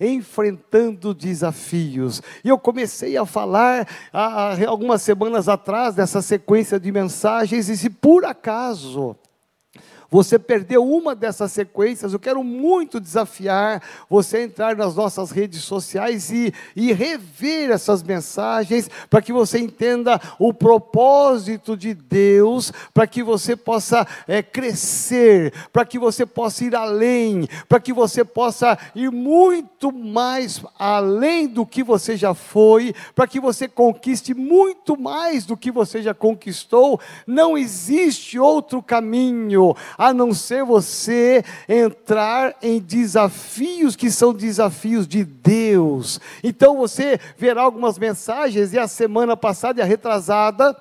enfrentando desafios. E eu comecei a falar há, algumas semanas atrás dessa sequência de mensagens, e se por acaso você perdeu uma dessas sequências, eu quero muito desafiar você a entrar nas nossas redes sociais e, e rever essas mensagens, para que você entenda o propósito de Deus, para que você possa é, crescer, para que você possa ir além, para que você possa ir muito mais além do que você já foi, para que você conquiste muito mais do que você já conquistou. Não existe outro caminho a não ser você entrar em desafios que são desafios de Deus. Então você verá algumas mensagens, e a semana passada e a retrasada,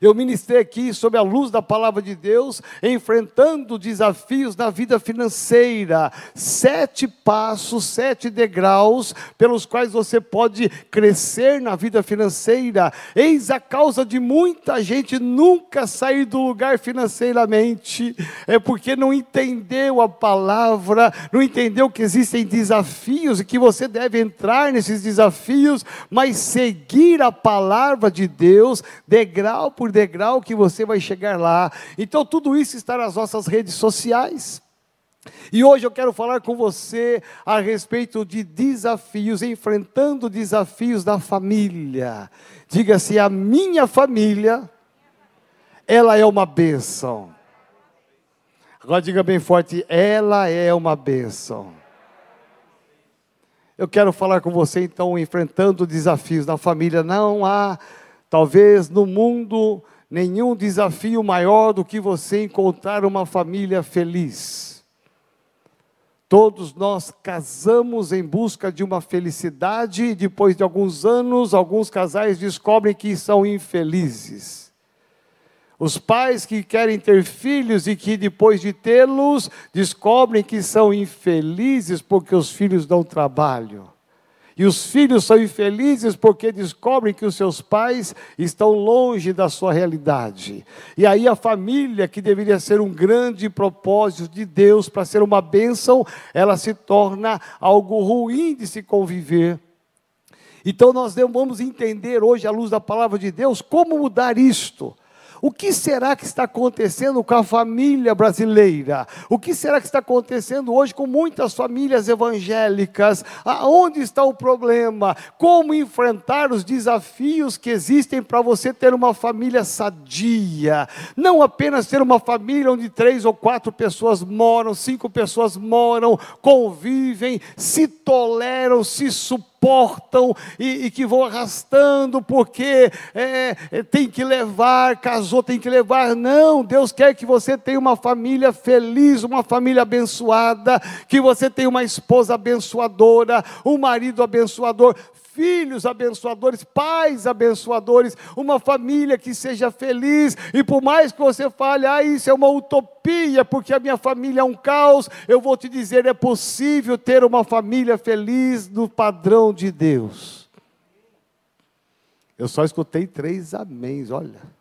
eu ministrei aqui sob a luz da palavra de Deus, enfrentando desafios na vida financeira. Sete passos, sete degraus pelos quais você pode crescer na vida financeira. Eis a causa de muita gente nunca sair do lugar financeiramente, é porque não entendeu a palavra, não entendeu que existem desafios e que você deve entrar nesses desafios, mas seguir a palavra de Deus, degrau por degrau que você vai chegar lá. Então, tudo isso está nas nossas redes sociais. E hoje eu quero falar com você a respeito de desafios, enfrentando desafios da família. Diga-se, a minha família, ela é uma bênção. Agora diga bem forte, ela é uma bênção. Eu quero falar com você então, enfrentando desafios na família. Não há Talvez no mundo nenhum desafio maior do que você encontrar uma família feliz. Todos nós casamos em busca de uma felicidade e depois de alguns anos, alguns casais descobrem que são infelizes. Os pais que querem ter filhos e que depois de tê-los descobrem que são infelizes porque os filhos dão trabalho. E os filhos são infelizes porque descobrem que os seus pais estão longe da sua realidade. E aí a família, que deveria ser um grande propósito de Deus para ser uma bênção, ela se torna algo ruim de se conviver. Então nós vamos entender hoje, à luz da palavra de Deus, como mudar isto. O que será que está acontecendo com a família brasileira? O que será que está acontecendo hoje com muitas famílias evangélicas? Aonde está o problema? Como enfrentar os desafios que existem para você ter uma família sadia? Não apenas ter uma família onde três ou quatro pessoas moram, cinco pessoas moram, convivem, se toleram, se suportam suportam e, e que vão arrastando porque é, é, tem que levar, casou, tem que levar. Não, Deus quer que você tenha uma família feliz, uma família abençoada, que você tenha uma esposa abençoadora, um marido abençoador filhos abençoadores, pais abençoadores, uma família que seja feliz. E por mais que você fale, ah, isso é uma utopia, porque a minha família é um caos, eu vou te dizer, é possível ter uma família feliz no padrão de Deus. Eu só escutei três améns, olha.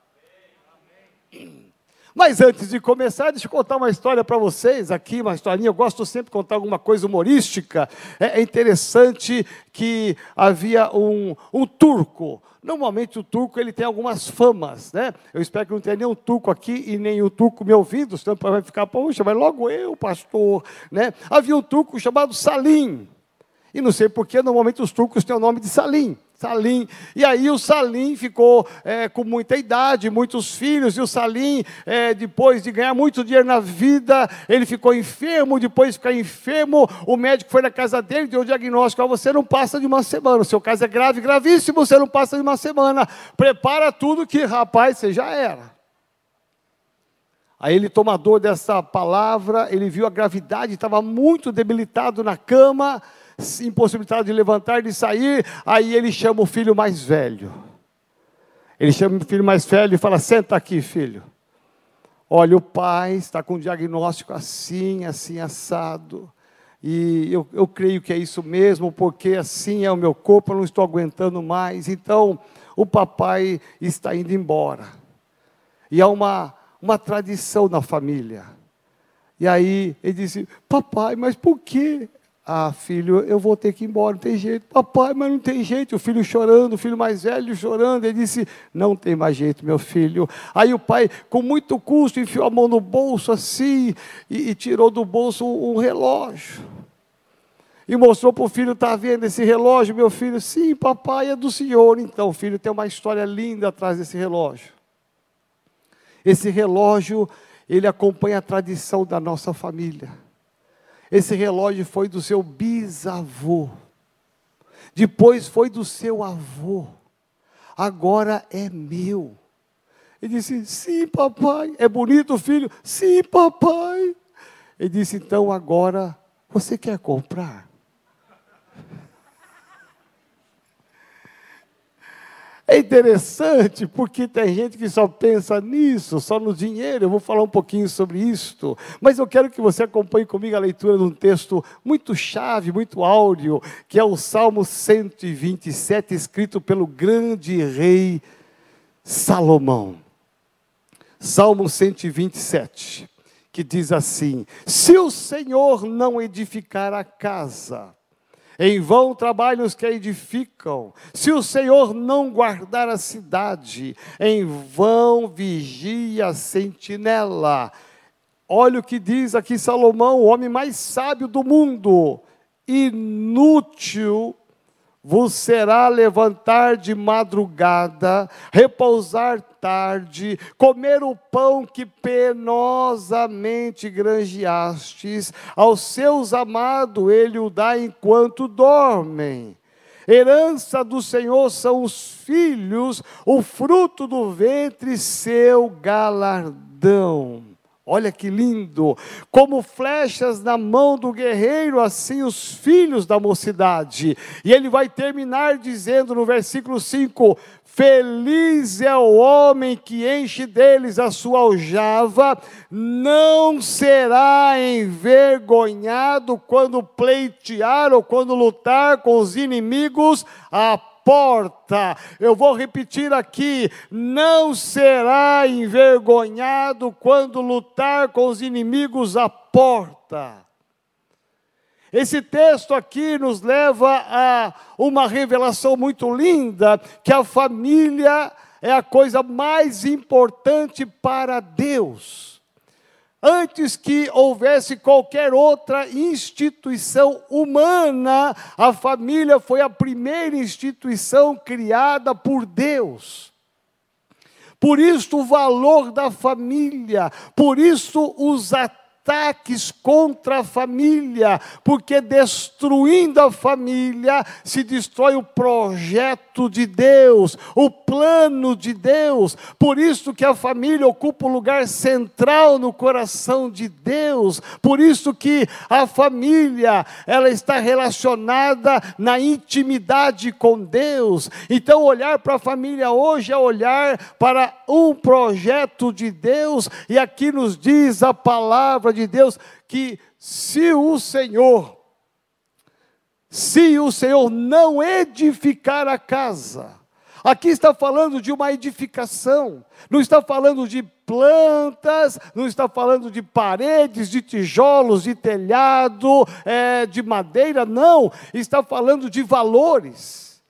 Mas antes de começar, deixa eu contar uma história para vocês aqui, uma historinha. Eu gosto sempre de contar alguma coisa humorística. É, é interessante que havia um, um turco. Normalmente o turco ele tem algumas famas, né? Eu espero que não tenha nenhum turco aqui e nenhum turco me ouvindo, senão vai ficar, poxa, mas logo eu, pastor, né? Havia um turco chamado Salim. E não sei porquê, normalmente os turcos têm o nome de Salim. Salim. E aí o Salim ficou é, com muita idade, muitos filhos, e o Salim, é, depois de ganhar muito dinheiro na vida, ele ficou enfermo, depois de ficar enfermo, o médico foi na casa dele, deu o diagnóstico, ah, você não passa de uma semana, o seu caso é grave, gravíssimo, você não passa de uma semana, prepara tudo que, rapaz, você já era. Aí ele, tomador dessa palavra, ele viu a gravidade, estava muito debilitado na cama, impossibilitado de levantar, de sair, aí ele chama o filho mais velho. Ele chama o filho mais velho e fala: Senta aqui, filho. Olha, o pai está com um diagnóstico assim, assim, assado. E eu, eu creio que é isso mesmo, porque assim é o meu corpo, eu não estou aguentando mais. Então, o papai está indo embora. E há uma, uma tradição na família. E aí ele disse: Papai, mas por quê? Ah, filho, eu vou ter que ir embora, não tem jeito. Papai, mas não tem jeito. O filho chorando, o filho mais velho chorando. Ele disse: Não tem mais jeito, meu filho. Aí o pai, com muito custo, enfiou a mão no bolso assim e, e tirou do bolso um, relógio. E mostrou para o filho: Está vendo esse relógio, meu filho? Sim, papai, é do senhor. Então, filho tem uma história linda atrás desse relógio. Esse relógio, ele acompanha a tradição da nossa família. Esse relógio foi do seu bisavô. Depois foi do seu avô. Agora é meu. Ele disse: Sim, papai. É bonito, filho? Sim, papai. Ele disse: Então agora você quer comprar? É interessante porque tem gente que só pensa nisso, só no dinheiro. Eu vou falar um pouquinho sobre isto, mas eu quero que você acompanhe comigo a leitura de um texto muito chave, muito áudio, que é o Salmo 127, escrito pelo grande rei Salomão. Salmo 127, que diz assim: Se o Senhor não edificar a casa, em vão trabalham os que a edificam. Se o Senhor não guardar a cidade, em vão vigia a sentinela. Olha o que diz aqui Salomão, o homem mais sábio do mundo. Inútil vos será levantar de madrugada, repousar tarde, comer o pão que penosamente granjeastes, aos seus amados ele o dá enquanto dormem. Herança do Senhor são os filhos, o fruto do ventre, seu galardão. Olha que lindo! Como flechas na mão do guerreiro, assim os filhos da mocidade. E ele vai terminar dizendo no versículo 5: Feliz é o homem que enche deles a sua aljava, não será envergonhado quando pleitear ou quando lutar com os inimigos a porta. Eu vou repetir aqui: não será envergonhado quando lutar com os inimigos à porta. Esse texto aqui nos leva a uma revelação muito linda, que a família é a coisa mais importante para Deus. Antes que houvesse qualquer outra instituição humana, a família foi a primeira instituição criada por Deus. Por isso o valor da família, por isso os ataques ataques contra a família, porque destruindo a família se destrói o projeto de Deus, o plano de Deus. Por isso que a família ocupa o lugar central no coração de Deus. Por isso que a família, ela está relacionada na intimidade com Deus. Então olhar para a família hoje é olhar para um projeto de Deus, e aqui nos diz a palavra de de Deus que se o Senhor, se o Senhor não edificar a casa, aqui está falando de uma edificação, não está falando de plantas, não está falando de paredes, de tijolos, de telhado, é, de madeira, não, está falando de valores,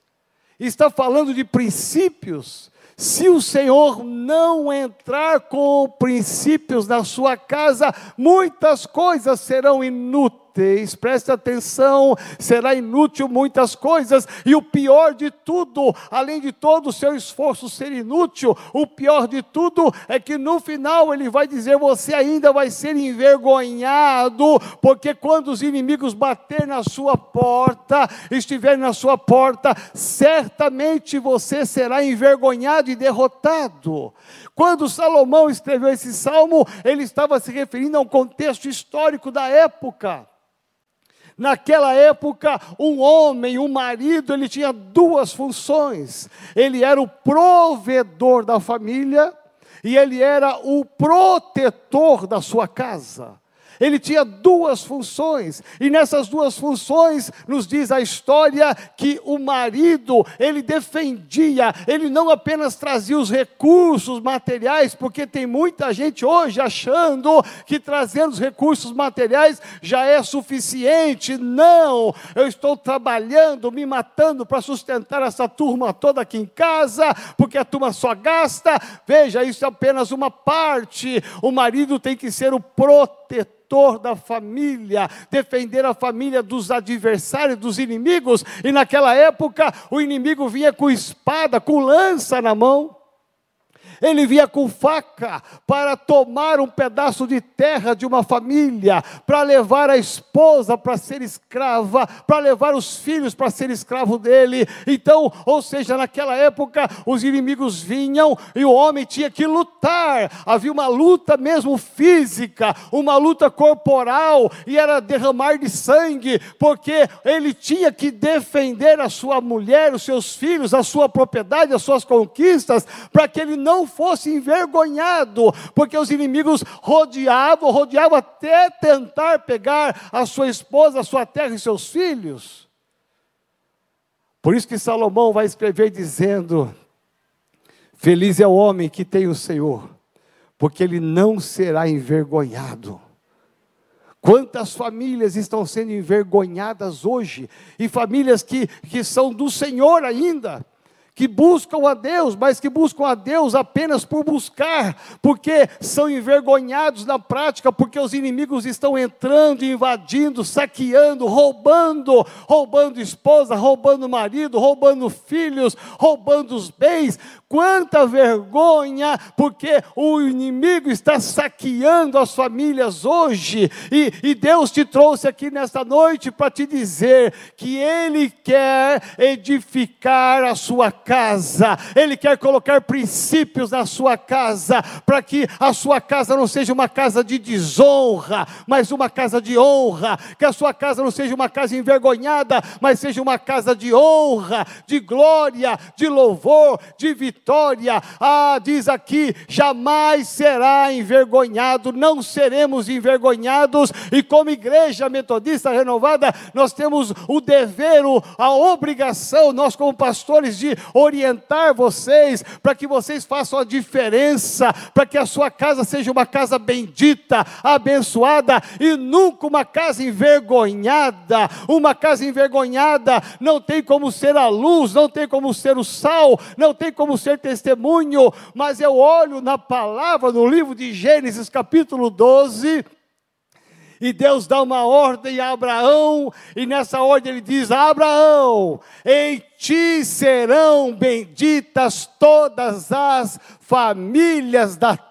está falando de princípios, se o Senhor não entrar com princípios na sua casa, muitas coisas serão inúteis inúteis, preste atenção, será inútil muitas coisas, e o pior de tudo, além de todo o seu esforço ser inútil, o pior de tudo é que no final ele vai dizer: você ainda vai ser envergonhado, porque quando os inimigos bater na sua porta, estiverem na sua porta, certamente você será envergonhado e derrotado. Quando Salomão escreveu esse salmo, ele estava se referindo a um contexto histórico da época. Naquela época, um homem, um marido, ele tinha duas funções. Ele era o provedor da família e ele era o protetor da sua casa. Ele tinha duas funções, e nessas duas funções nos diz a história que o marido, ele defendia, ele não apenas trazia os recursos materiais, porque tem muita gente hoje achando que trazendo os recursos materiais já é suficiente. Não, eu estou trabalhando, me matando para sustentar essa turma toda aqui em casa, porque a turma só gasta. Veja, isso é apenas uma parte. O marido tem que ser o protetor da família, defender a família dos adversários, dos inimigos. E naquela época, o inimigo vinha com espada, com lança na mão. Ele vinha com faca para tomar um pedaço de terra de uma família, para levar a esposa para ser escrava, para levar os filhos para ser escravo dele. Então, ou seja, naquela época, os inimigos vinham e o homem tinha que lutar. Havia uma luta mesmo física, uma luta corporal, e era derramar de sangue, porque ele tinha que defender a sua mulher, os seus filhos, a sua propriedade, as suas conquistas, para que ele não fosse envergonhado, porque os inimigos rodeavam, rodeavam até tentar pegar a sua esposa, a sua terra e seus filhos. Por isso que Salomão vai escrever dizendo: Feliz é o homem que tem o Senhor, porque ele não será envergonhado. Quantas famílias estão sendo envergonhadas hoje, e famílias que, que são do Senhor ainda, que buscam a Deus, mas que buscam a Deus apenas por buscar, porque são envergonhados na prática, porque os inimigos estão entrando, invadindo, saqueando, roubando, roubando esposa, roubando marido, roubando filhos, roubando os bens. Quanta vergonha, porque o inimigo está saqueando as famílias hoje, e, e Deus te trouxe aqui nesta noite para te dizer que Ele quer edificar a sua casa, Ele quer colocar princípios na sua casa, para que a sua casa não seja uma casa de desonra, mas uma casa de honra, que a sua casa não seja uma casa envergonhada, mas seja uma casa de honra, de glória, de louvor, de vitória. Ah, diz aqui: jamais será envergonhado, não seremos envergonhados, e como igreja metodista renovada, nós temos o dever, a obrigação, nós como pastores, de orientar vocês, para que vocês façam a diferença, para que a sua casa seja uma casa bendita, abençoada e nunca uma casa envergonhada. Uma casa envergonhada não tem como ser a luz, não tem como ser o sal, não tem como ser testemunho, mas eu olho na palavra, no livro de Gênesis, capítulo 12 e Deus dá uma ordem a Abraão, e nessa ordem ele diz: Abraão, em ti serão benditas todas as famílias da terra.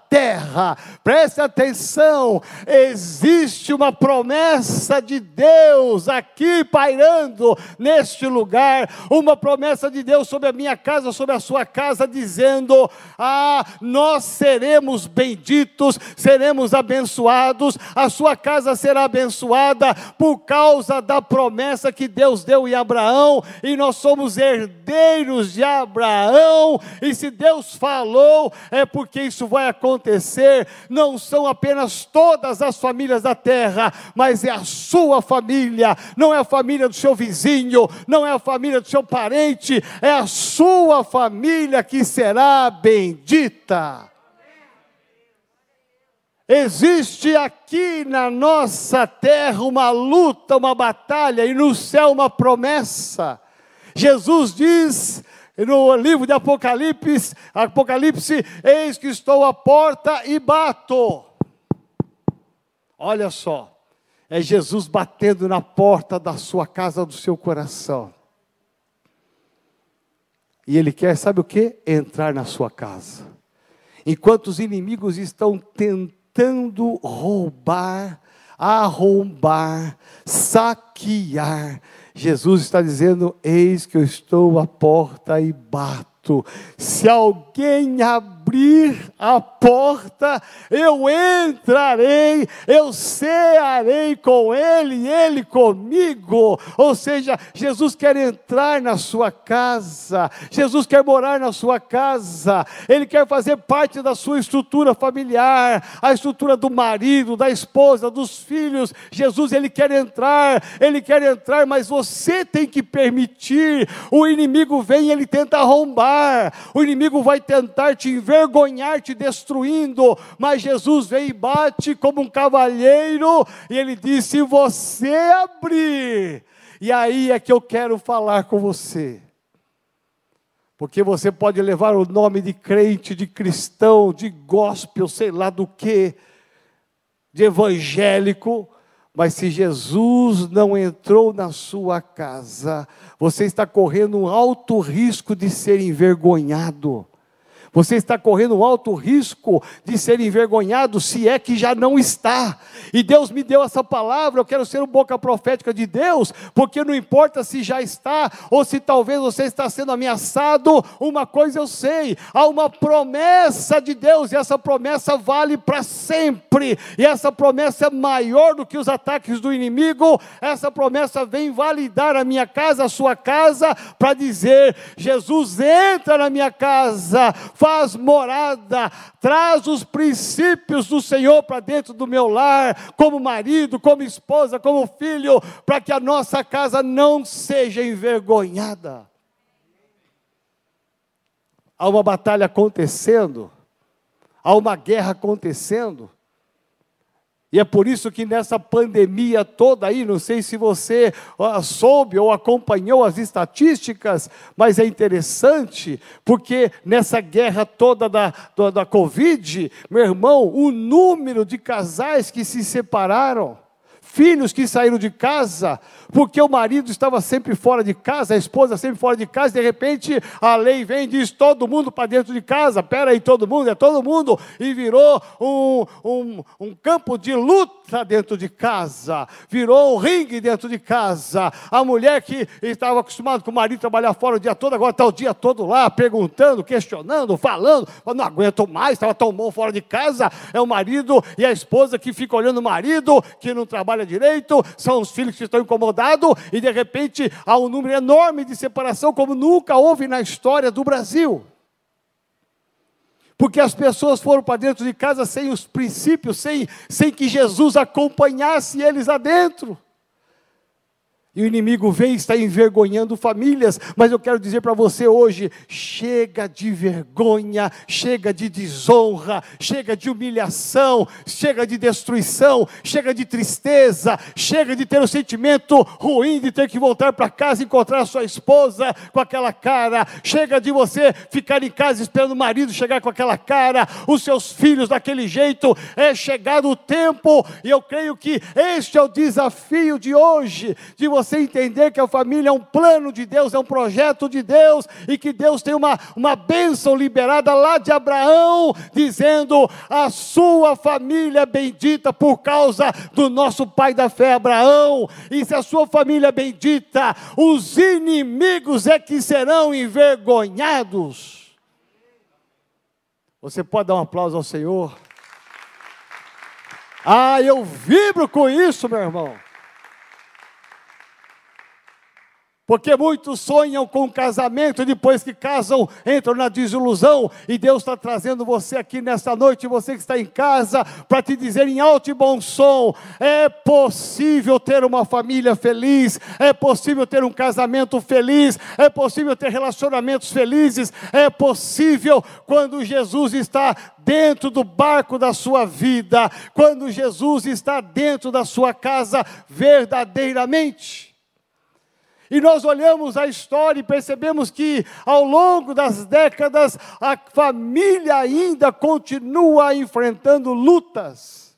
Preste atenção, existe uma promessa de Deus aqui pairando neste lugar, uma promessa de Deus sobre a minha casa, sobre a sua casa, dizendo: Ah, nós seremos benditos, seremos abençoados, a sua casa será abençoada por causa da promessa que Deus deu em Abraão, e nós somos herdeiros de Abraão, e se Deus falou, é porque isso vai acontecer acontecer, não são apenas todas as famílias da terra, mas é a sua família, não é a família do seu vizinho, não é a família do seu parente, é a sua família que será bendita. Existe aqui na nossa terra uma luta, uma batalha, e no céu uma promessa. Jesus diz no livro de Apocalipse, Apocalipse, eis que estou à porta e bato. Olha só, é Jesus batendo na porta da sua casa, do seu coração. E ele quer, sabe o que? Entrar na sua casa. Enquanto os inimigos estão tentando roubar, arrombar, saquear, Jesus está dizendo: Eis que eu estou à porta e bato. Se alguém abrir, abrir a porta, eu entrarei, eu cearei com ele e ele comigo. Ou seja, Jesus quer entrar na sua casa, Jesus quer morar na sua casa, ele quer fazer parte da sua estrutura familiar, a estrutura do marido, da esposa, dos filhos. Jesus, ele quer entrar, ele quer entrar, mas você tem que permitir. O inimigo vem, ele tenta arrombar, o inimigo vai tentar te envergonhar, te destruindo, mas Jesus vem e bate como um cavalheiro, e ele diz: se você abrir, e aí é que eu quero falar com você. Porque você pode levar o nome de crente, de cristão, de gospel, sei lá do que, de evangélico, mas se Jesus não entrou na sua casa, você está correndo um alto risco de ser envergonhado. Você está correndo alto risco de ser envergonhado, se é que já não está. E Deus me deu essa palavra, eu quero ser um boca profética de Deus, porque não importa se já está ou se talvez você está sendo ameaçado, uma coisa eu sei, há uma promessa de Deus e essa promessa vale para sempre. E essa promessa é maior do que os ataques do inimigo. Essa promessa vem validar a minha casa, a sua casa, para dizer: Jesus entra na minha casa faz morada, traz os princípios do Senhor para dentro do meu lar, como marido, como esposa, como filho, para que a nossa casa não seja envergonhada. Há uma batalha acontecendo, há uma guerra acontecendo, e é por isso que nessa pandemia toda aí, não sei se você soube ou acompanhou as estatísticas, mas é interessante, porque nessa guerra toda da, da, da Covid, meu irmão, o número de casais que se separaram, filhos que saíram de casa, porque o marido estava sempre fora de casa, a esposa sempre fora de casa, de repente a lei vem e diz: todo mundo para dentro de casa, pera aí, todo mundo, é todo mundo, e virou um, um, um campo de luta dentro de casa, virou um ringue dentro de casa. A mulher que estava acostumada com o marido trabalhar fora o dia todo, agora está o dia todo lá, perguntando, questionando, falando, não aguento mais, estava tão bom fora de casa. É o marido e a esposa que fica olhando o marido, que não trabalha direito, são os filhos que estão incomodados e de repente há um número enorme de separação, como nunca houve na história do Brasil. Porque as pessoas foram para dentro de casa sem os princípios, sem, sem que Jesus acompanhasse eles lá dentro. E o inimigo vem e está envergonhando famílias, mas eu quero dizer para você hoje: chega de vergonha, chega de desonra, chega de humilhação, chega de destruição, chega de tristeza, chega de ter o um sentimento ruim de ter que voltar para casa e encontrar sua esposa com aquela cara, chega de você ficar em casa esperando o marido chegar com aquela cara, os seus filhos daquele jeito. É chegado o tempo, e eu creio que este é o desafio de hoje, de você você entender que a família é um plano de Deus, é um projeto de Deus, e que Deus tem uma, uma bênção liberada lá de Abraão, dizendo: a sua família é bendita por causa do nosso pai da fé, Abraão, e se a sua família é bendita, os inimigos é que serão envergonhados. Você pode dar um aplauso ao Senhor? Ah, eu vibro com isso, meu irmão. Porque muitos sonham com casamento e depois que casam entram na desilusão. E Deus está trazendo você aqui nesta noite, você que está em casa, para te dizer em alto e bom som: é possível ter uma família feliz, é possível ter um casamento feliz, é possível ter relacionamentos felizes, é possível quando Jesus está dentro do barco da sua vida, quando Jesus está dentro da sua casa verdadeiramente. E nós olhamos a história e percebemos que, ao longo das décadas, a família ainda continua enfrentando lutas.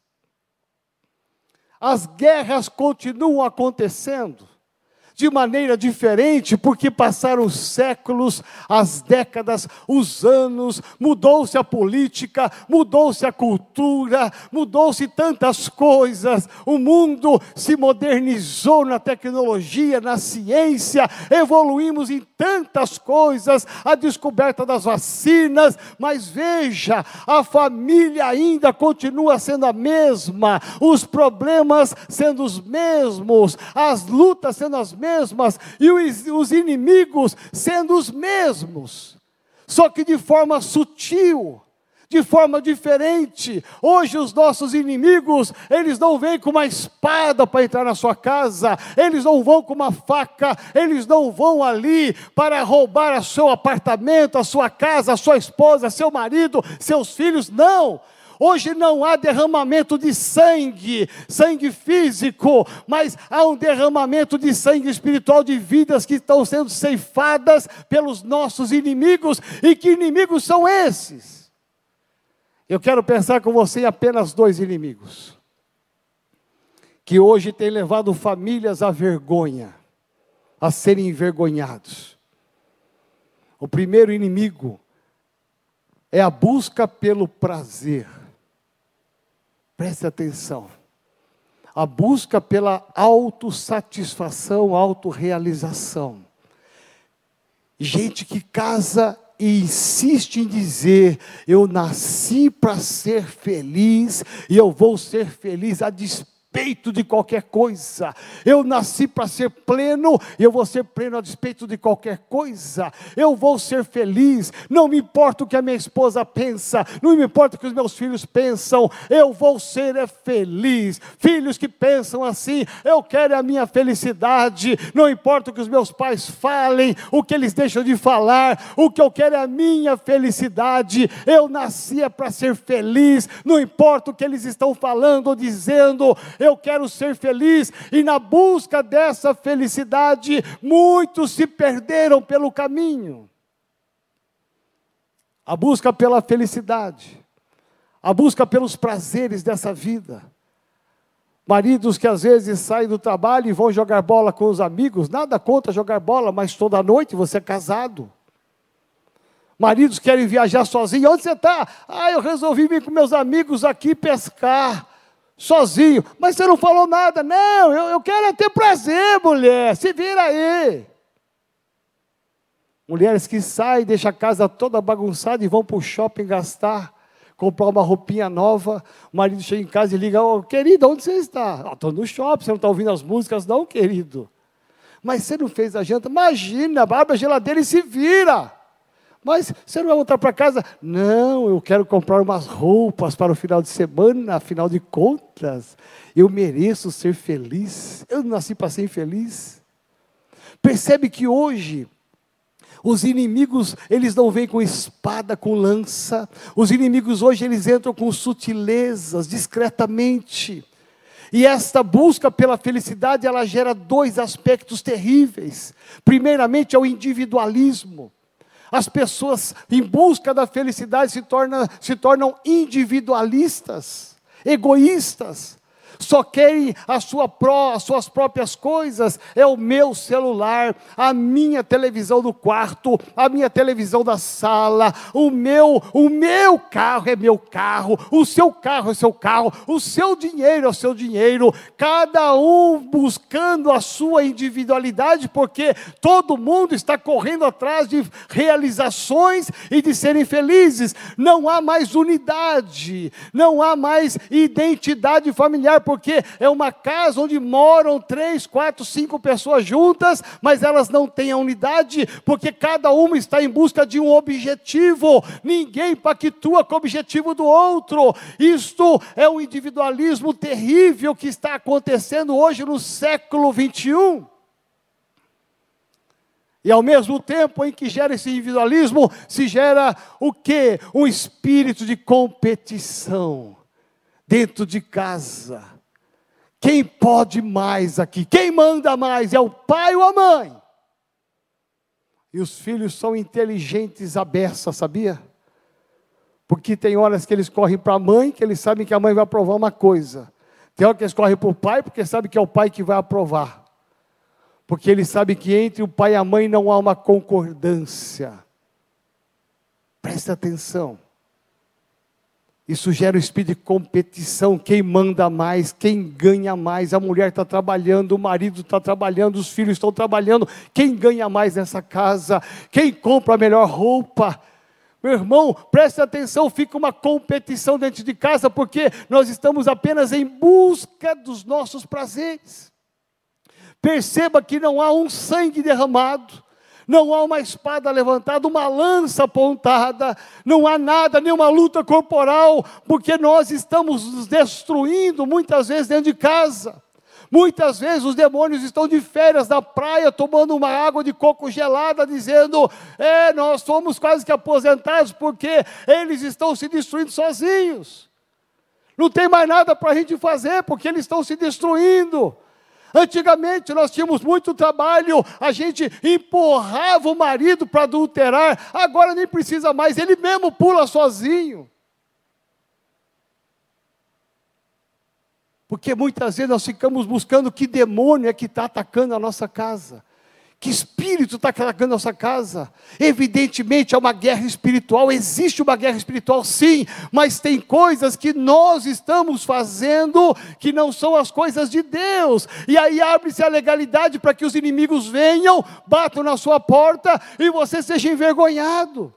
As guerras continuam acontecendo. De maneira diferente, porque passaram os séculos, as décadas, os anos, mudou-se a política, mudou-se a cultura, mudou-se tantas coisas, o mundo se modernizou na tecnologia, na ciência, evoluímos em tantas coisas, a descoberta das vacinas, mas veja, a família ainda continua sendo a mesma, os problemas sendo os mesmos, as lutas sendo as mesmas mesmas e os, os inimigos sendo os mesmos, só que de forma sutil de forma diferente. Hoje os nossos inimigos, eles não vêm com uma espada para entrar na sua casa, eles não vão com uma faca, eles não vão ali para roubar o seu apartamento, a sua casa, a sua esposa, seu marido, seus filhos, não. Hoje não há derramamento de sangue, sangue físico, mas há um derramamento de sangue espiritual de vidas que estão sendo ceifadas pelos nossos inimigos. E que inimigos são esses? Eu quero pensar com você em apenas dois inimigos que hoje têm levado famílias à vergonha, a serem envergonhados. O primeiro inimigo é a busca pelo prazer. Preste atenção. A busca pela autossatisfação, autorrealização. Gente que casa e insiste em dizer: Eu nasci para ser feliz e eu vou ser feliz a despeito despeito de qualquer coisa. Eu nasci para ser pleno, e eu vou ser pleno a despeito de qualquer coisa. Eu vou ser feliz, não me importa o que a minha esposa pensa, não me importa o que os meus filhos pensam, eu vou ser é feliz. Filhos que pensam assim, eu quero a minha felicidade, não importa o que os meus pais falem, o que eles deixam de falar, o que eu quero é a minha felicidade. Eu nascia para ser feliz, não importa o que eles estão falando ou dizendo, eu quero ser feliz, e na busca dessa felicidade, muitos se perderam pelo caminho. A busca pela felicidade, a busca pelos prazeres dessa vida. Maridos que às vezes saem do trabalho e vão jogar bola com os amigos, nada contra jogar bola, mas toda noite você é casado. Maridos querem viajar sozinhos, onde você está? Ah, eu resolvi vir com meus amigos aqui pescar sozinho. Mas você não falou nada. Não, eu, eu quero é ter prazer, mulher. Se vira aí. Mulheres que saem, deixam a casa toda bagunçada e vão para o shopping gastar, comprar uma roupinha nova. O marido chega em casa e liga: oh, querido, onde você está? Estou no shopping, você não está ouvindo as músicas, não, querido. Mas você não fez a janta? Imagina, abre a geladeira e se vira. Mas você não vai voltar para casa? Não, eu quero comprar umas roupas para o final de semana, afinal de contas, eu mereço ser feliz. Eu nasci para ser infeliz. Percebe que hoje os inimigos, eles não vêm com espada, com lança. Os inimigos hoje eles entram com sutilezas, discretamente. E esta busca pela felicidade, ela gera dois aspectos terríveis. Primeiramente é o individualismo. As pessoas em busca da felicidade se, torna, se tornam individualistas, egoístas só querem a sua pró, as suas próprias coisas, é o meu celular, a minha televisão do quarto, a minha televisão da sala, o meu, o meu carro é meu carro, o seu carro é seu carro, o seu dinheiro é o seu dinheiro, cada um buscando a sua individualidade, porque todo mundo está correndo atrás de realizações e de serem felizes. Não há mais unidade, não há mais identidade familiar, porque é uma casa onde moram três, quatro, cinco pessoas juntas, mas elas não têm a unidade, porque cada uma está em busca de um objetivo, ninguém pactua com o objetivo do outro. Isto é um individualismo terrível que está acontecendo hoje no século 21. E ao mesmo tempo em que gera esse individualismo, se gera o que? Um espírito de competição dentro de casa. Quem pode mais aqui? Quem manda mais? É o pai ou a mãe? E os filhos são inteligentes à beça, sabia? Porque tem horas que eles correm para a mãe, que eles sabem que a mãe vai aprovar uma coisa. Tem horas que eles correm para o pai, porque sabem que é o pai que vai aprovar. porque ele sabe que entre o pai e a mãe não há uma concordância. Presta atenção. Isso gera um espírito de competição. Quem manda mais, quem ganha mais. A mulher está trabalhando, o marido está trabalhando, os filhos estão trabalhando. Quem ganha mais nessa casa? Quem compra a melhor roupa? Meu irmão, preste atenção, fica uma competição dentro de casa, porque nós estamos apenas em busca dos nossos prazeres. Perceba que não há um sangue derramado, não há uma espada levantada, uma lança apontada, não há nada, nenhuma luta corporal, porque nós estamos nos destruindo muitas vezes dentro de casa. Muitas vezes os demônios estão de férias na praia, tomando uma água de coco gelada, dizendo: É, nós somos quase que aposentados, porque eles estão se destruindo sozinhos. Não tem mais nada para a gente fazer, porque eles estão se destruindo. Antigamente nós tínhamos muito trabalho, a gente empurrava o marido para adulterar, agora nem precisa mais, ele mesmo pula sozinho. Porque muitas vezes nós ficamos buscando que demônio é que está atacando a nossa casa. Que espírito está atacando nossa casa? Evidentemente é uma guerra espiritual, existe uma guerra espiritual sim, mas tem coisas que nós estamos fazendo que não são as coisas de Deus, e aí abre-se a legalidade para que os inimigos venham, batam na sua porta e você seja envergonhado.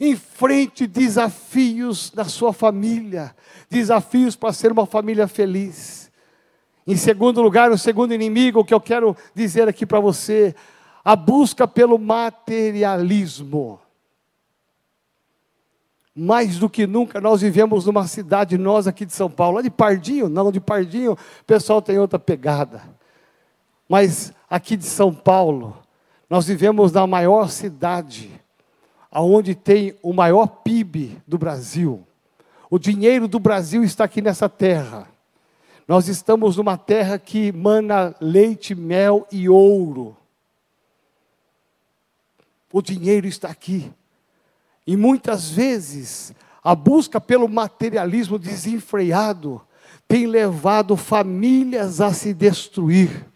Enfrente desafios da sua família, desafios para ser uma família feliz. Em segundo lugar, o segundo inimigo que eu quero dizer aqui para você, a busca pelo materialismo. Mais do que nunca nós vivemos numa cidade, nós aqui de São Paulo, lá de Pardinho, não, de Pardinho o pessoal tem outra pegada. Mas aqui de São Paulo, nós vivemos na maior cidade aonde tem o maior PIB do Brasil. O dinheiro do Brasil está aqui nessa terra. Nós estamos numa terra que mana leite, mel e ouro. O dinheiro está aqui. E muitas vezes a busca pelo materialismo desenfreado tem levado famílias a se destruir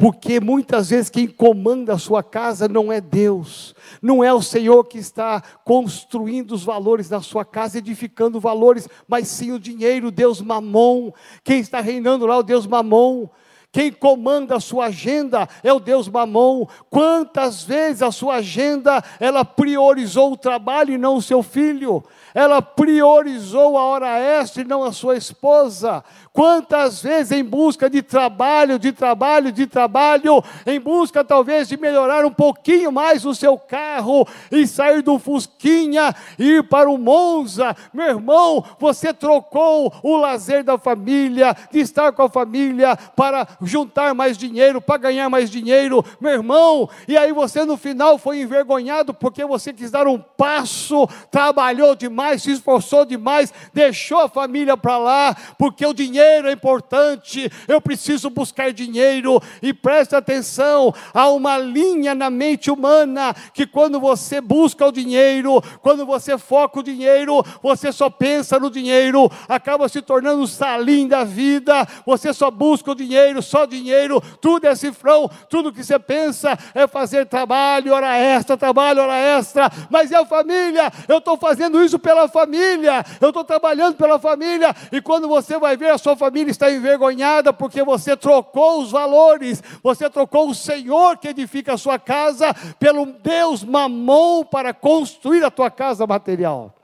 porque muitas vezes quem comanda a sua casa não é Deus, não é o Senhor que está construindo os valores na sua casa, edificando valores, mas sim o dinheiro, Deus mamon, quem está reinando lá, o Deus mamon. Quem comanda a sua agenda é o Deus Mamon. Quantas vezes a sua agenda ela priorizou o trabalho e não o seu filho? Ela priorizou a hora extra e não a sua esposa. Quantas vezes em busca de trabalho, de trabalho, de trabalho, em busca talvez de melhorar um pouquinho mais o seu carro e sair do Fusquinha e ir para o Monza. Meu irmão, você trocou o lazer da família, de estar com a família para juntar mais dinheiro, para ganhar mais dinheiro, meu irmão, e aí você no final foi envergonhado porque você quis dar um passo, trabalhou demais, se esforçou demais, deixou a família para lá, porque o dinheiro é importante, eu preciso buscar dinheiro. E preste atenção: há uma linha na mente humana que quando você busca o dinheiro, quando você foca o dinheiro, você só pensa no dinheiro, acaba se tornando um salim da vida, você só busca o dinheiro, só dinheiro, tudo é cifrão, tudo que você pensa é fazer trabalho, hora extra, trabalho, hora extra, mas é a família, eu estou fazendo isso pela família, eu estou trabalhando pela família, e quando você vai ver a sua família está envergonhada porque você trocou os valores, você trocou o Senhor que edifica a sua casa pelo Deus mamão para construir a tua casa material.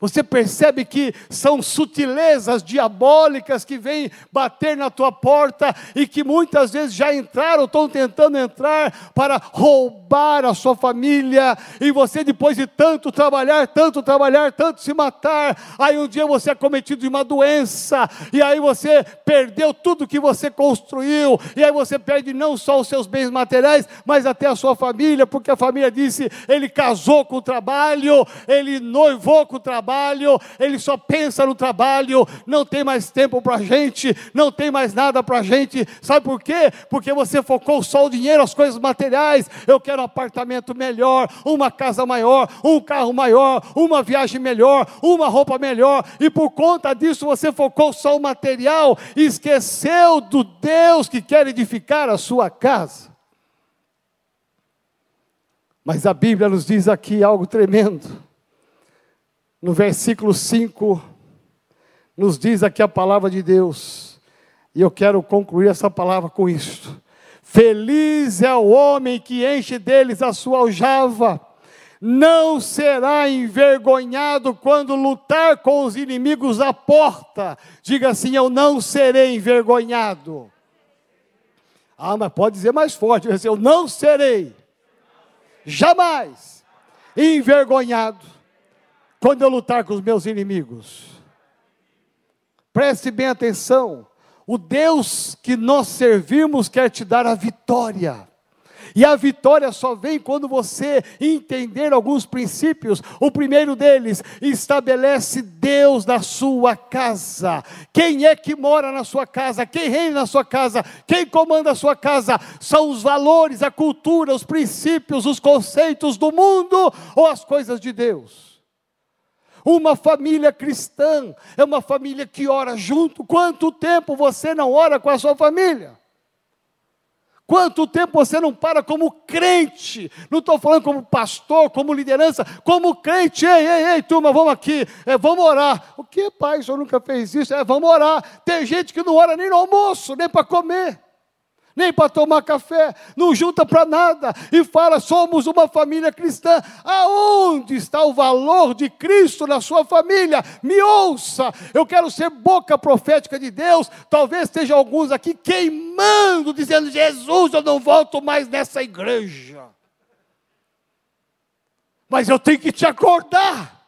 Você percebe que são sutilezas diabólicas que vêm bater na tua porta e que muitas vezes já entraram, estão tentando entrar para roubar a sua família. E você, depois de tanto trabalhar, tanto trabalhar, tanto se matar, aí um dia você é cometido de uma doença, e aí você perdeu tudo que você construiu, e aí você perde não só os seus bens materiais, mas até a sua família, porque a família disse: ele casou com o trabalho, ele noivou com o trabalho trabalho, ele só pensa no trabalho, não tem mais tempo para a gente, não tem mais nada para a gente. Sabe por quê? Porque você focou só o dinheiro, as coisas materiais. Eu quero um apartamento melhor, uma casa maior, um carro maior, uma viagem melhor, uma roupa melhor, e por conta disso você focou só o material e esqueceu do Deus que quer edificar a sua casa. Mas a Bíblia nos diz aqui algo tremendo. No versículo 5, nos diz aqui a palavra de Deus, e eu quero concluir essa palavra com isto. Feliz é o homem que enche deles a sua aljava, não será envergonhado quando lutar com os inimigos à porta. Diga assim: Eu não serei envergonhado. Ah, mas pode dizer mais forte: Eu não serei jamais envergonhado quando eu lutar com os meus inimigos. Preste bem atenção, o Deus que nós servimos quer te dar a vitória. E a vitória só vem quando você entender alguns princípios. O primeiro deles, estabelece Deus na sua casa. Quem é que mora na sua casa? Quem reina na sua casa? Quem comanda a sua casa? São os valores, a cultura, os princípios, os conceitos do mundo ou as coisas de Deus? Uma família cristã é uma família que ora junto. Quanto tempo você não ora com a sua família? Quanto tempo você não para como crente? Não estou falando como pastor, como liderança, como crente. Ei, ei, ei, turma, vamos aqui, é, vamos orar. O que, pai? O senhor nunca fez isso? É, vamos orar. Tem gente que não ora nem no almoço, nem para comer nem para tomar café, não junta para nada e fala: somos uma família cristã. Aonde está o valor de Cristo na sua família? Me ouça, eu quero ser boca profética de Deus. Talvez esteja alguns aqui queimando, dizendo: Jesus, eu não volto mais nessa igreja. Mas eu tenho que te acordar.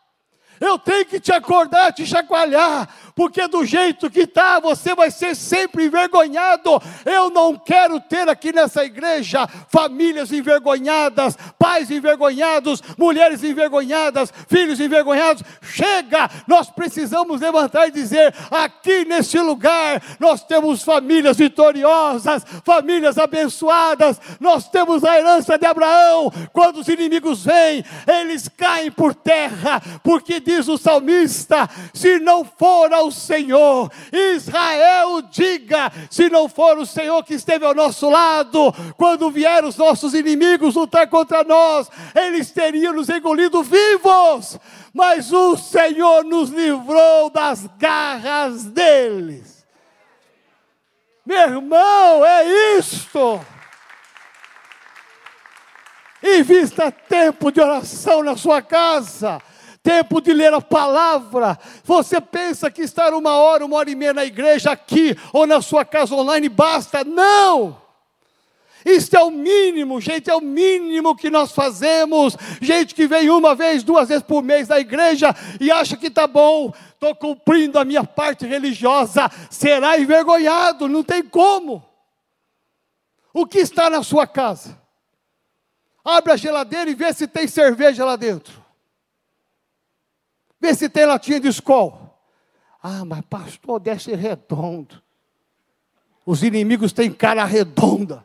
Eu tenho que te acordar, te chacoalhar, porque do jeito que está, você vai ser sempre envergonhado. Eu não quero ter aqui nessa igreja famílias envergonhadas, pais envergonhados, mulheres envergonhadas, filhos envergonhados. Chega, nós precisamos levantar e dizer: aqui neste lugar nós temos famílias vitoriosas, famílias abençoadas, nós temos a herança de Abraão. Quando os inimigos vêm, eles caem por terra, porque diz o salmista: se não for ao Senhor. Israel, diga: se não for o Senhor que esteve ao nosso lado, quando vieram os nossos inimigos lutar contra nós, eles teriam nos engolido vivos. Mas o Senhor nos livrou das garras deles. Meu irmão, é isto. Invista tempo de oração na sua casa tempo de ler a palavra. Você pensa que estar uma hora, uma hora e meia na igreja aqui ou na sua casa online basta? Não! Isso é o mínimo, gente, é o mínimo que nós fazemos. Gente que vem uma vez, duas vezes por mês na igreja e acha que está bom, estou cumprindo a minha parte religiosa, será envergonhado, não tem como. O que está na sua casa? Abre a geladeira e vê se tem cerveja lá dentro. Vê se tem latinha de escol. Ah, mas pastor, desce redondo. Os inimigos têm cara redonda.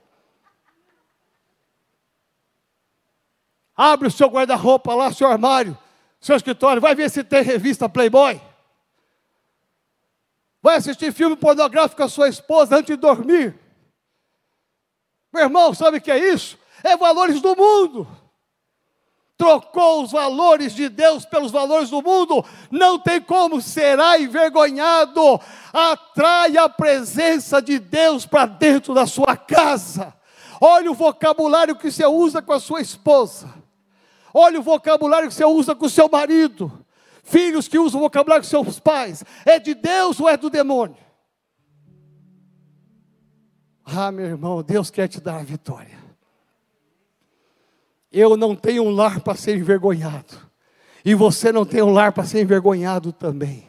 Abre o seu guarda-roupa lá, seu armário, seu escritório, vai ver se tem revista Playboy. Vai assistir filme pornográfico com a sua esposa antes de dormir. Meu irmão, sabe o que é isso? É valores do mundo trocou os valores de Deus pelos valores do mundo, não tem como, será envergonhado. Atrai a presença de Deus para dentro da sua casa. Olha o vocabulário que você usa com a sua esposa. Olha o vocabulário que você usa com o seu marido. Filhos que usam o vocabulário com seus pais. É de Deus ou é do demônio? Ah, meu irmão, Deus quer te dar a vitória. Eu não tenho um lar para ser envergonhado. E você não tem um lar para ser envergonhado também.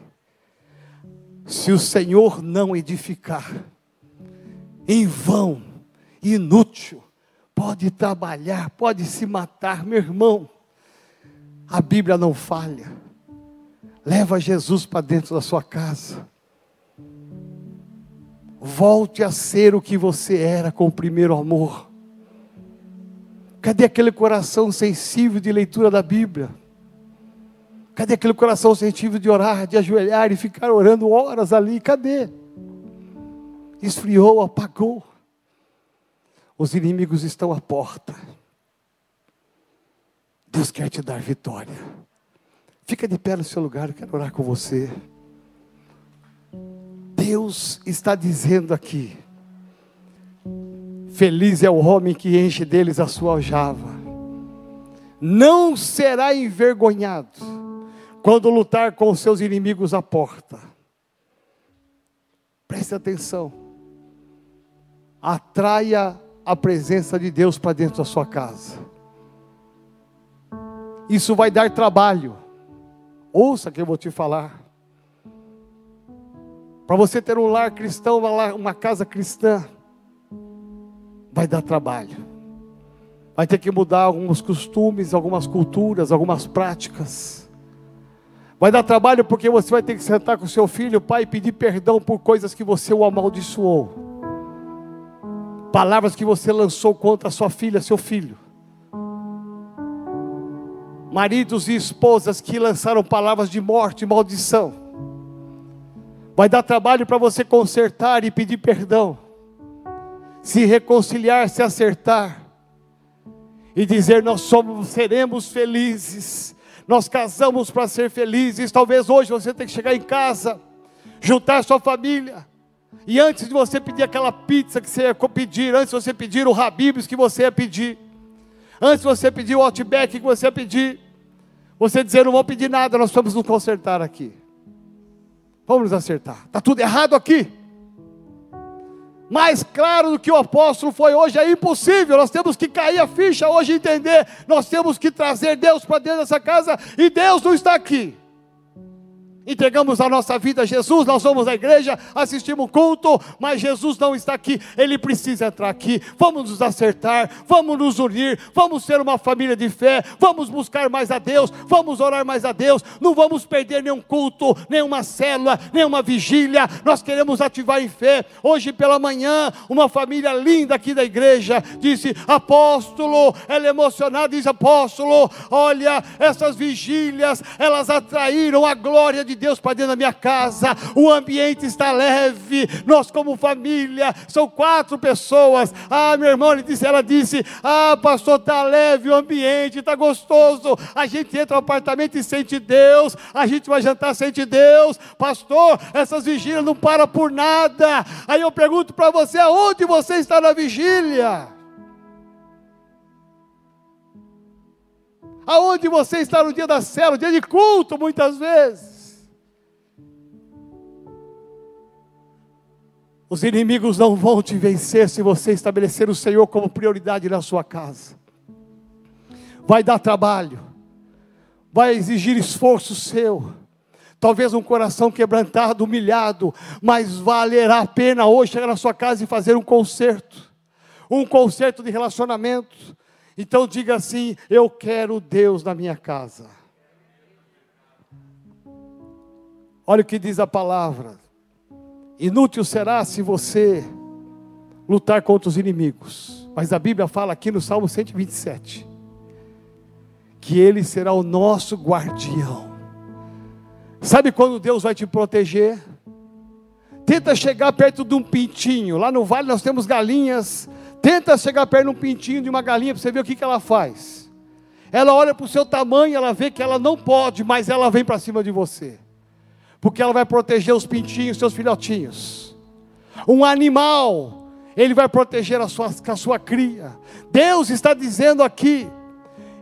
Se o Senhor não edificar, em vão, inútil, pode trabalhar, pode se matar, meu irmão. A Bíblia não falha. Leva Jesus para dentro da sua casa. Volte a ser o que você era com o primeiro amor. Cadê aquele coração sensível de leitura da Bíblia? Cadê aquele coração sensível de orar, de ajoelhar e ficar orando horas ali? Cadê? Esfriou, apagou. Os inimigos estão à porta. Deus quer te dar vitória. Fica de pé no seu lugar, eu quero orar com você. Deus está dizendo aqui: Feliz é o homem que enche deles a sua aljava, não será envergonhado quando lutar com os seus inimigos à porta. Preste atenção, atraia a presença de Deus para dentro da sua casa. Isso vai dar trabalho. Ouça que eu vou te falar. Para você ter um lar cristão, uma casa cristã, vai dar trabalho. Vai ter que mudar alguns costumes, algumas culturas, algumas práticas. Vai dar trabalho porque você vai ter que sentar com seu filho, pai, e pedir perdão por coisas que você o amaldiçoou palavras que você lançou contra sua filha, seu filho. Maridos e esposas que lançaram palavras de morte e maldição. Vai dar trabalho para você consertar e pedir perdão. Se reconciliar, se acertar. E dizer: Nós somos, seremos felizes. Nós casamos para ser felizes. Talvez hoje você tenha que chegar em casa, juntar sua família e antes de você pedir aquela pizza que você ia pedir, antes de você pedir o Habibs que você ia pedir, antes de você pedir o Outback que você ia pedir, você dizer, não vou pedir nada, nós vamos nos consertar aqui. Vamos nos acertar. Está tudo errado aqui. Mais claro do que o apóstolo foi hoje, é impossível. Nós temos que cair a ficha hoje e entender. Nós temos que trazer Deus para dentro dessa casa e Deus não está aqui entregamos a nossa vida a Jesus, nós vamos à igreja, assistimos o culto, mas Jesus não está aqui, Ele precisa entrar aqui. Vamos nos acertar, vamos nos unir, vamos ser uma família de fé, vamos buscar mais a Deus, vamos orar mais a Deus, não vamos perder nenhum culto, nenhuma célula, nenhuma vigília, nós queremos ativar em fé. Hoje pela manhã, uma família linda aqui da igreja disse: Apóstolo, ela é emocionada, diz: Apóstolo, olha, essas vigílias, elas atraíram a glória de Deus para dentro da minha casa, o ambiente está leve, nós como família, são quatro pessoas. Ah, meu irmão, ele disse, ela disse: Ah, pastor, está leve o ambiente, está gostoso. A gente entra no apartamento e sente Deus, a gente vai jantar sente Deus, pastor, essas vigílias não param por nada. Aí eu pergunto para você: aonde você está na vigília? Aonde você está no dia da célula, dia de culto, muitas vezes? Os inimigos não vão te vencer se você estabelecer o Senhor como prioridade na sua casa. Vai dar trabalho, vai exigir esforço seu, talvez um coração quebrantado, humilhado, mas valerá a pena hoje chegar na sua casa e fazer um conserto, um conserto de relacionamento. Então diga assim: Eu quero Deus na minha casa. Olha o que diz a palavra. Inútil será se você lutar contra os inimigos. Mas a Bíblia fala aqui no Salmo 127 que ele será o nosso guardião. Sabe quando Deus vai te proteger? Tenta chegar perto de um pintinho. Lá no vale nós temos galinhas. Tenta chegar perto de um pintinho de uma galinha para você ver o que, que ela faz. Ela olha para o seu tamanho, ela vê que ela não pode, mas ela vem para cima de você porque ela vai proteger os pintinhos, seus filhotinhos. Um animal, ele vai proteger a sua, a sua cria. Deus está dizendo aqui: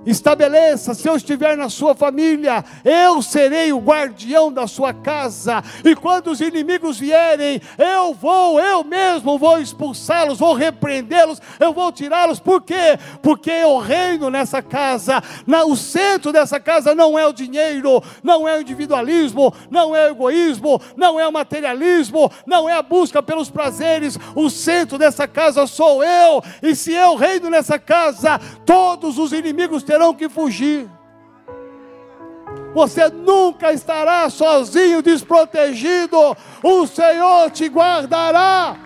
Estabeleça, se eu estiver na sua família, eu serei o guardião da sua casa. E quando os inimigos vierem, eu vou, eu mesmo vou expulsá-los, vou repreendê-los, eu vou tirá-los. Por quê? Porque eu reino nessa casa. Na, o centro dessa casa não é o dinheiro, não é o individualismo, não é o egoísmo, não é o materialismo, não é a busca pelos prazeres. O centro dessa casa sou eu. E se eu reino nessa casa, todos os inimigos terão terão que fugir. Você nunca estará sozinho, desprotegido. O Senhor te guardará.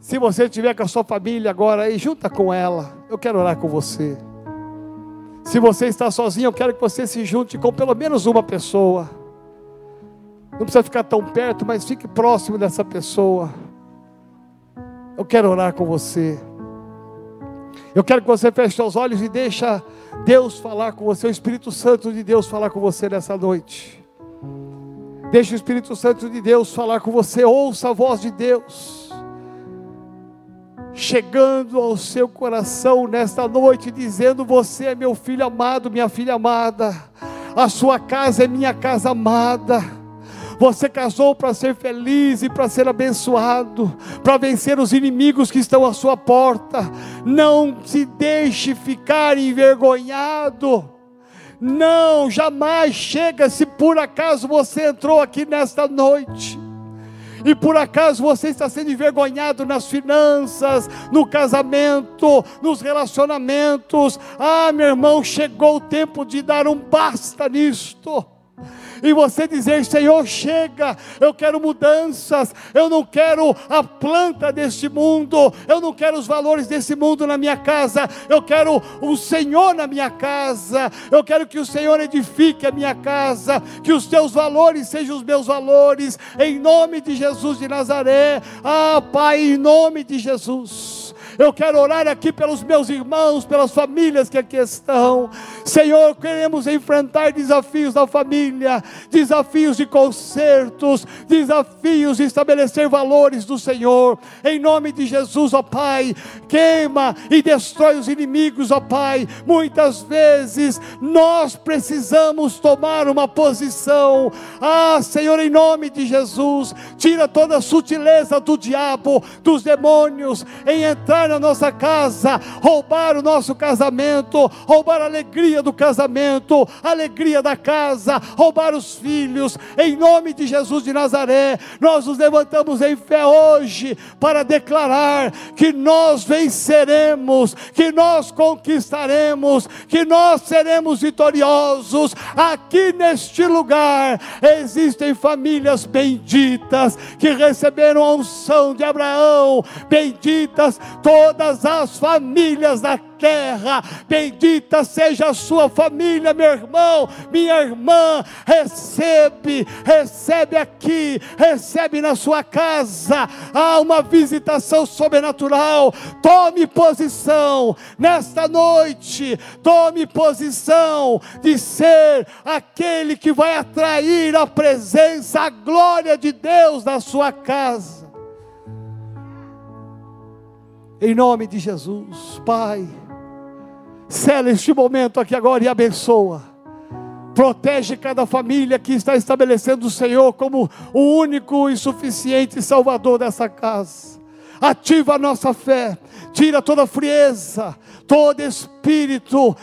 Se você estiver com a sua família agora aí, junta com ela. Eu quero orar com você. Se você está sozinho, eu quero que você se junte com pelo menos uma pessoa. Não precisa ficar tão perto, mas fique próximo dessa pessoa. Eu quero orar com você. Eu quero que você feche seus olhos e deixa Deus falar com você, o Espírito Santo de Deus falar com você nessa noite. Deixa o Espírito Santo de Deus falar com você, ouça a voz de Deus chegando ao seu coração nesta noite, dizendo: Você é meu filho amado, minha filha amada, a sua casa é minha casa amada. Você casou para ser feliz e para ser abençoado, para vencer os inimigos que estão à sua porta. Não se deixe ficar envergonhado. Não, jamais chega se por acaso você entrou aqui nesta noite e por acaso você está sendo envergonhado nas finanças, no casamento, nos relacionamentos, ah, meu irmão, chegou o tempo de dar um basta nisto e você dizer: Senhor, chega, eu quero mudanças, eu não quero a planta deste mundo, eu não quero os valores desse mundo na minha casa, eu quero o Senhor na minha casa, eu quero que o Senhor edifique a minha casa, que os teus valores sejam os meus valores, em nome de Jesus de Nazaré, ah, Pai, em nome de Jesus. Eu quero orar aqui pelos meus irmãos, pelas famílias que aqui estão. Senhor, queremos enfrentar desafios da família, desafios de consertos, desafios de estabelecer valores do Senhor. Em nome de Jesus, ó Pai, queima e destrói os inimigos, ó Pai. Muitas vezes nós precisamos tomar uma posição. Ah, Senhor, em nome de Jesus, tira toda a sutileza do diabo, dos demônios, em entrar entrar na nossa casa, roubar o nosso casamento, roubar a alegria do casamento, a alegria da casa, roubar os filhos, em nome de Jesus de Nazaré, nós nos levantamos em fé hoje para declarar que nós venceremos, que nós conquistaremos, que nós seremos vitoriosos. Aqui neste lugar existem famílias benditas que receberam a unção de Abraão, benditas todas todas as famílias da terra. Bendita seja a sua família, meu irmão, minha irmã. Recebe, recebe aqui, recebe na sua casa. Há uma visitação sobrenatural. Tome posição nesta noite. Tome posição de ser aquele que vai atrair a presença, a glória de Deus na sua casa. Em nome de Jesus, Pai, sela este momento aqui agora e abençoa. Protege cada família que está estabelecendo o Senhor como o único e suficiente Salvador dessa casa. Ativa a nossa fé, tira toda frieza, todo espírito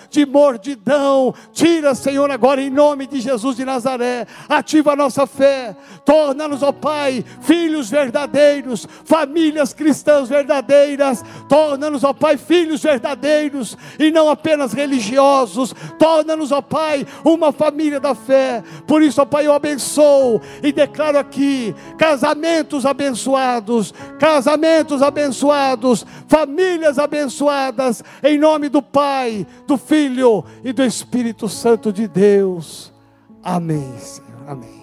de mordidão, tira, Senhor, agora em nome de Jesus de Nazaré, ativa a nossa fé, torna-nos, ó Pai, filhos verdadeiros, famílias cristãs verdadeiras, torna-nos, ó Pai, filhos verdadeiros e não apenas religiosos, torna-nos, ó Pai, uma família da fé. Por isso, ó Pai, eu abençoo e declaro aqui casamentos abençoados, casamentos abençoados, famílias abençoadas, em nome do Pai, do Filho e do Espírito Santo de Deus. Amém, Senhor. Amém.